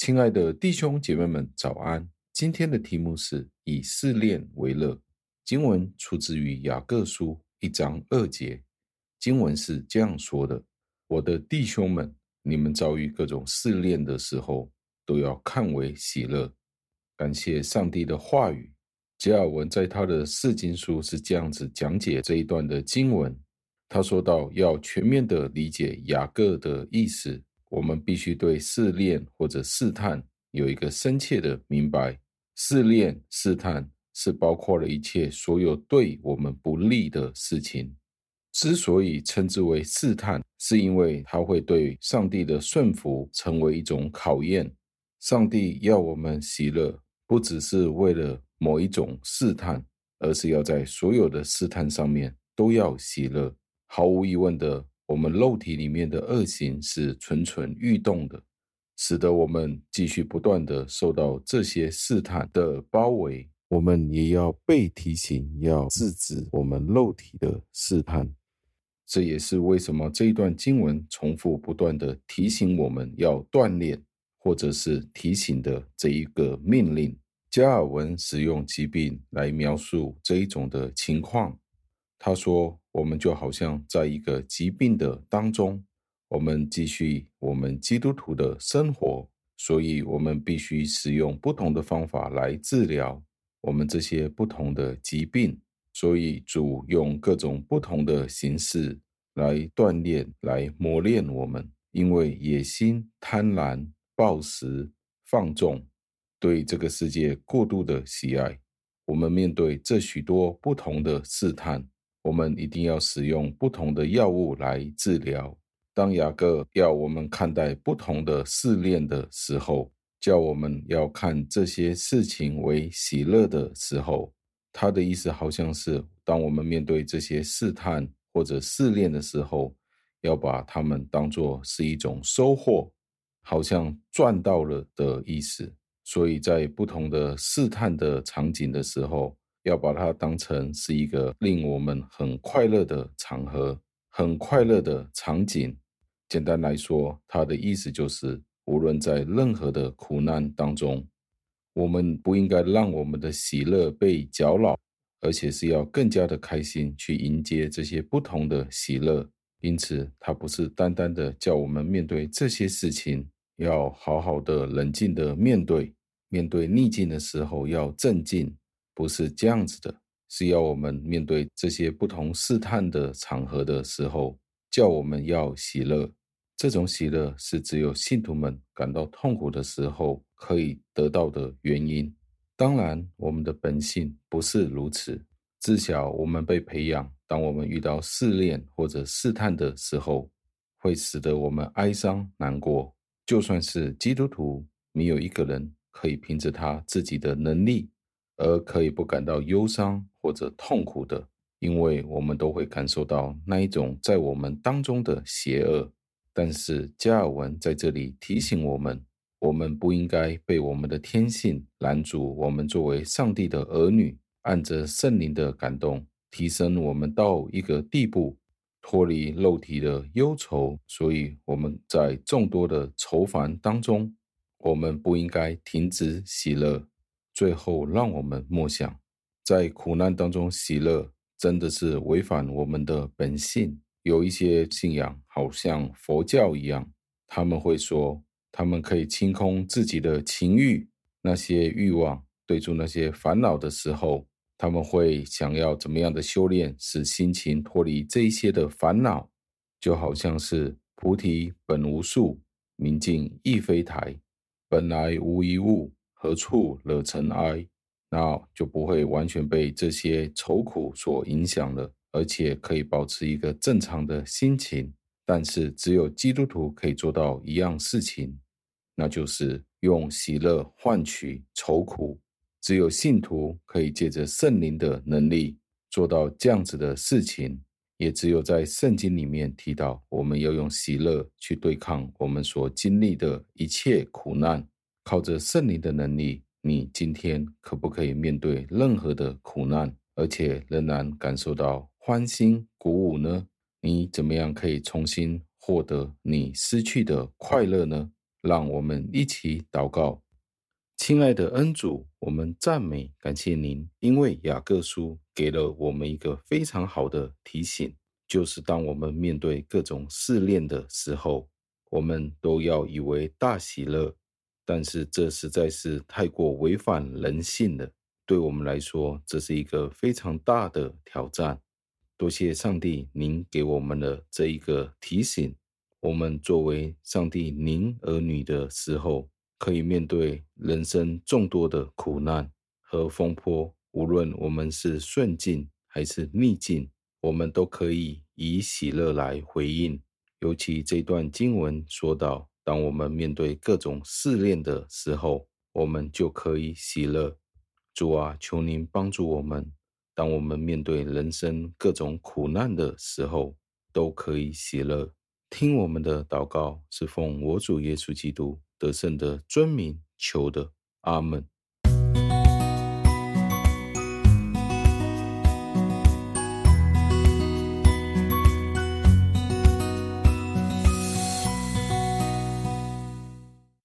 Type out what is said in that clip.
亲爱的弟兄姐妹们，早安！今天的题目是以试炼为乐。经文出自于雅各书一章二节，经文是这样说的：“我的弟兄们，你们遭遇各种试炼的时候，都要看为喜乐。”感谢上帝的话语。吉尔文在他的释经书是这样子讲解这一段的经文。他说到，要全面的理解雅各的意思，我们必须对试炼或者试探有一个深切的明白。试炼、试探是包括了一切所有对我们不利的事情。之所以称之为试探，是因为它会对上帝的顺服成为一种考验。上帝要我们喜乐，不只是为了某一种试探，而是要在所有的试探上面都要喜乐。毫无疑问的，我们肉体里面的恶行是蠢蠢欲动的，使得我们继续不断的受到这些试探的包围。我们也要被提醒，要制止我们肉体的试探。这也是为什么这一段经文重复不断的提醒我们要锻炼，或者是提醒的这一个命令。加尔文使用疾病来描述这一种的情况。他说：“我们就好像在一个疾病的当中，我们继续我们基督徒的生活，所以我们必须使用不同的方法来治疗我们这些不同的疾病。所以主用各种不同的形式来锻炼、来磨练我们，因为野心、贪婪、暴食、放纵。”对这个世界过度的喜爱，我们面对这许多不同的试探，我们一定要使用不同的药物来治疗。当雅各要我们看待不同的试炼的时候，叫我们要看这些事情为喜乐的时候，他的意思好像是，当我们面对这些试探或者试炼的时候，要把它们当作是一种收获，好像赚到了的意思。所以在不同的试探的场景的时候，要把它当成是一个令我们很快乐的场合，很快乐的场景。简单来说，它的意思就是，无论在任何的苦难当中，我们不应该让我们的喜乐被搅扰，而且是要更加的开心去迎接这些不同的喜乐。因此，它不是单单的叫我们面对这些事情，要好好的冷静的面对。面对逆境的时候要镇静，不是这样子的，是要我们面对这些不同试探的场合的时候，叫我们要喜乐。这种喜乐是只有信徒们感到痛苦的时候可以得到的原因。当然，我们的本性不是如此。自小我们被培养，当我们遇到试炼或者试探的时候，会使得我们哀伤难过。就算是基督徒，没有一个人。可以凭着他自己的能力，而可以不感到忧伤或者痛苦的，因为我们都会感受到那一种在我们当中的邪恶。但是加尔文在这里提醒我们，我们不应该被我们的天性拦阻。我们作为上帝的儿女，按着圣灵的感动，提升我们到一个地步，脱离肉体的忧愁。所以我们在众多的愁烦当中。我们不应该停止喜乐。最后，让我们默想，在苦难当中喜乐，真的是违反我们的本性。有一些信仰，好像佛教一样，他们会说，他们可以清空自己的情欲，那些欲望，对住那些烦恼的时候，他们会想要怎么样的修炼，使心情脱离这一些的烦恼，就好像是菩提本无树，明镜亦非台。本来无一物，何处惹尘埃？那就不会完全被这些愁苦所影响了，而且可以保持一个正常的心情。但是，只有基督徒可以做到一样事情，那就是用喜乐换取愁苦。只有信徒可以借着圣灵的能力做到这样子的事情。也只有在圣经里面提到，我们要用喜乐去对抗我们所经历的一切苦难。靠着圣灵的能力，你今天可不可以面对任何的苦难，而且仍然感受到欢欣鼓舞呢？你怎么样可以重新获得你失去的快乐呢？让我们一起祷告。亲爱的恩主，我们赞美感谢您，因为雅各书给了我们一个非常好的提醒，就是当我们面对各种试炼的时候，我们都要以为大喜乐。但是这实在是太过违反人性了，对我们来说，这是一个非常大的挑战。多谢上帝，您给我们的这一个提醒，我们作为上帝您儿女的时候。可以面对人生众多的苦难和风波，无论我们是顺境还是逆境，我们都可以以喜乐来回应。尤其这段经文说到，当我们面对各种试炼的时候，我们就可以喜乐。主啊，求您帮助我们，当我们面对人生各种苦难的时候，都可以喜乐。听我们的祷告，是奉我主耶稣基督得胜的尊名求的，阿门。